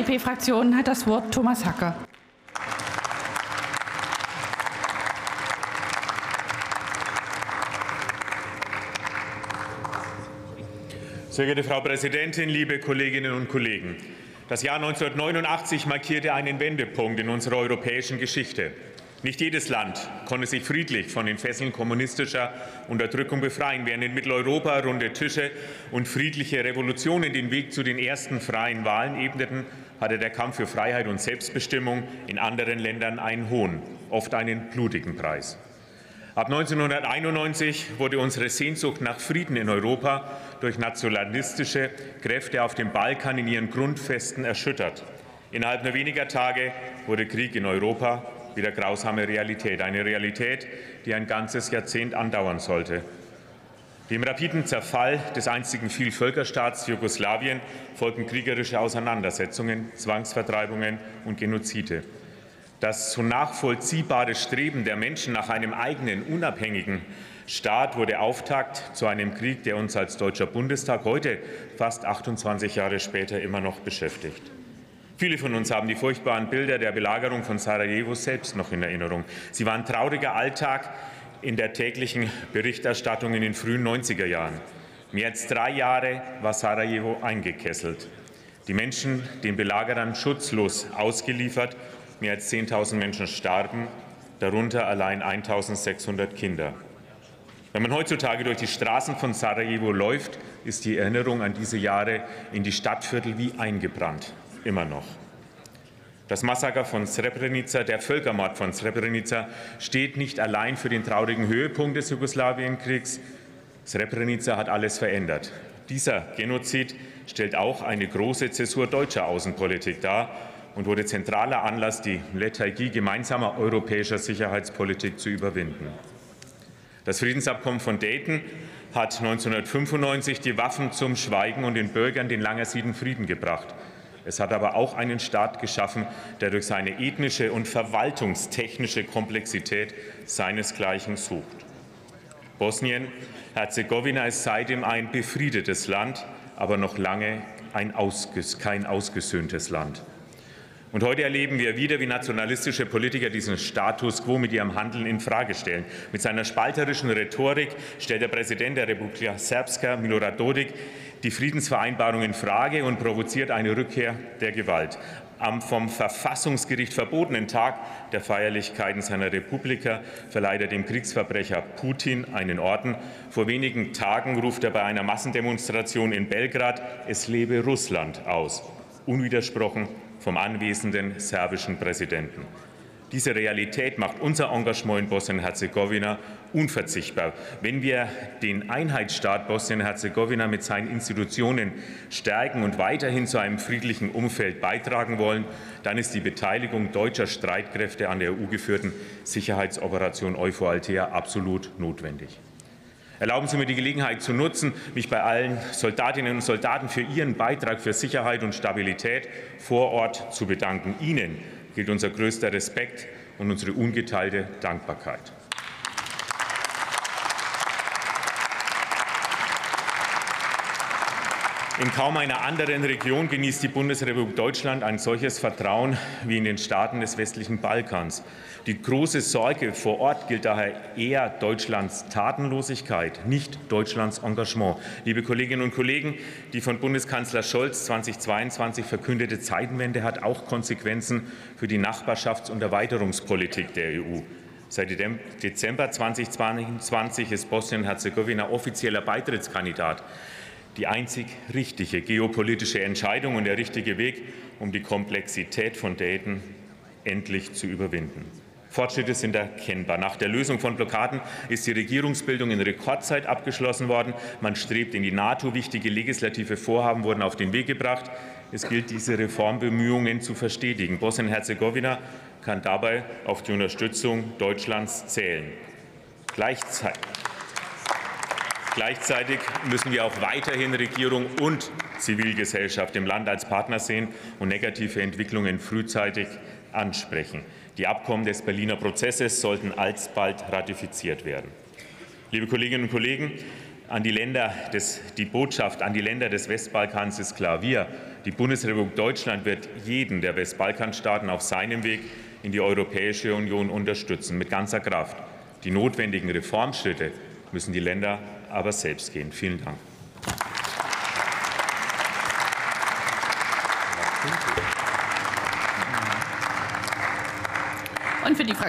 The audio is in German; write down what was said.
FDP-Fraktion hat das Wort Thomas Hacker. Sehr geehrte Frau Präsidentin, liebe Kolleginnen und Kollegen! Das Jahr 1989 markierte einen Wendepunkt in unserer europäischen Geschichte. Nicht jedes Land konnte sich friedlich von den Fesseln kommunistischer Unterdrückung befreien. Während in Mitteleuropa runde Tische und friedliche Revolutionen den Weg zu den ersten freien Wahlen ebneten, hatte der Kampf für Freiheit und Selbstbestimmung in anderen Ländern einen hohen, oft einen blutigen Preis. Ab 1991 wurde unsere Sehnsucht nach Frieden in Europa durch nationalistische Kräfte auf dem Balkan in ihren Grundfesten erschüttert. Innerhalb nur weniger Tage wurde Krieg in Europa wieder grausame Realität. Eine Realität, die ein ganzes Jahrzehnt andauern sollte. Dem rapiden Zerfall des einstigen Vielvölkerstaats Jugoslawien folgten kriegerische Auseinandersetzungen, Zwangsvertreibungen und Genozide. Das so nachvollziehbare Streben der Menschen nach einem eigenen, unabhängigen Staat wurde Auftakt zu einem Krieg, der uns als Deutscher Bundestag heute, fast 28 Jahre später, immer noch beschäftigt. Viele von uns haben die furchtbaren Bilder der Belagerung von Sarajevo selbst noch in Erinnerung. Sie waren trauriger Alltag in der täglichen Berichterstattung in den frühen 90er Jahren. Mehr als drei Jahre war Sarajevo eingekesselt. Die Menschen den Belagerern schutzlos ausgeliefert. Mehr als 10.000 Menschen starben, darunter allein 1.600 Kinder. Wenn man heutzutage durch die Straßen von Sarajevo läuft, ist die Erinnerung an diese Jahre in die Stadtviertel wie eingebrannt immer noch. Das Massaker von Srebrenica, der Völkermord von Srebrenica, steht nicht allein für den traurigen Höhepunkt des Jugoslawienkriegs. Srebrenica hat alles verändert. Dieser Genozid stellt auch eine große Zäsur deutscher Außenpolitik dar und wurde zentraler Anlass, die Lethargie gemeinsamer europäischer Sicherheitspolitik zu überwinden. Das Friedensabkommen von Dayton hat 1995 die Waffen zum Schweigen und den Bürgern den lang ersehnten Frieden gebracht. Es hat aber auch einen Staat geschaffen, der durch seine ethnische und verwaltungstechnische Komplexität seinesgleichen sucht. Bosnien-Herzegowina ist seitdem ein befriedetes Land, aber noch lange ein ausges kein ausgesöhntes Land. Und heute erleben wir wieder, wie nationalistische Politiker diesen Status quo mit ihrem Handeln in Frage stellen. Mit seiner spalterischen Rhetorik stellt der Präsident der Republika Srpska, Milorad Dodik, die Friedensvereinbarung in Frage und provoziert eine Rückkehr der Gewalt. Am vom Verfassungsgericht verbotenen Tag der Feierlichkeiten seiner Republika verleiht er dem Kriegsverbrecher Putin einen Orden. Vor wenigen Tagen ruft er bei einer Massendemonstration in Belgrad Es lebe Russland aus, unwidersprochen vom anwesenden serbischen Präsidenten. Diese Realität macht unser Engagement in Bosnien-Herzegowina unverzichtbar. Wenn wir den Einheitsstaat Bosnien-Herzegowina mit seinen Institutionen stärken und weiterhin zu einem friedlichen Umfeld beitragen wollen, dann ist die Beteiligung deutscher Streitkräfte an der EU-geführten Sicherheitsoperation Euphor Althea absolut notwendig. Erlauben Sie mir die Gelegenheit zu nutzen, mich bei allen Soldatinnen und Soldaten für ihren Beitrag für Sicherheit und Stabilität vor Ort zu bedanken. Ihnen gilt unser größter Respekt und unsere ungeteilte Dankbarkeit. In kaum einer anderen Region genießt die Bundesrepublik Deutschland ein solches Vertrauen wie in den Staaten des westlichen Balkans. Die große Sorge vor Ort gilt daher eher Deutschlands Tatenlosigkeit, nicht Deutschlands Engagement. Liebe Kolleginnen und Kollegen, die von Bundeskanzler Scholz 2022 verkündete Zeitenwende hat auch Konsequenzen für die Nachbarschafts- und Erweiterungspolitik der EU. Seit Dezember 2022 ist Bosnien-Herzegowina offizieller Beitrittskandidat die einzig richtige geopolitische Entscheidung und der richtige Weg, um die Komplexität von Dayton endlich zu überwinden. Fortschritte sind erkennbar. Nach der Lösung von Blockaden ist die Regierungsbildung in Rekordzeit abgeschlossen worden. Man strebt in die NATO. Wichtige legislative Vorhaben wurden auf den Weg gebracht. Es gilt, diese Reformbemühungen zu verstetigen. Bosnien-Herzegowina kann dabei auf die Unterstützung Deutschlands zählen. Gleichzeitig Gleichzeitig müssen wir auch weiterhin Regierung und Zivilgesellschaft im Land als Partner sehen und negative Entwicklungen frühzeitig ansprechen. Die Abkommen des Berliner Prozesses sollten alsbald ratifiziert werden. Liebe Kolleginnen und Kollegen, an die, Länder des, die Botschaft an die Länder des Westbalkans ist klar. Wir Die Bundesrepublik Deutschland wird jeden der Westbalkanstaaten auf seinem Weg in die Europäische Union unterstützen, mit ganzer Kraft. Die notwendigen Reformschritte müssen die Länder aber selbst gehen. Vielen Dank. Und für die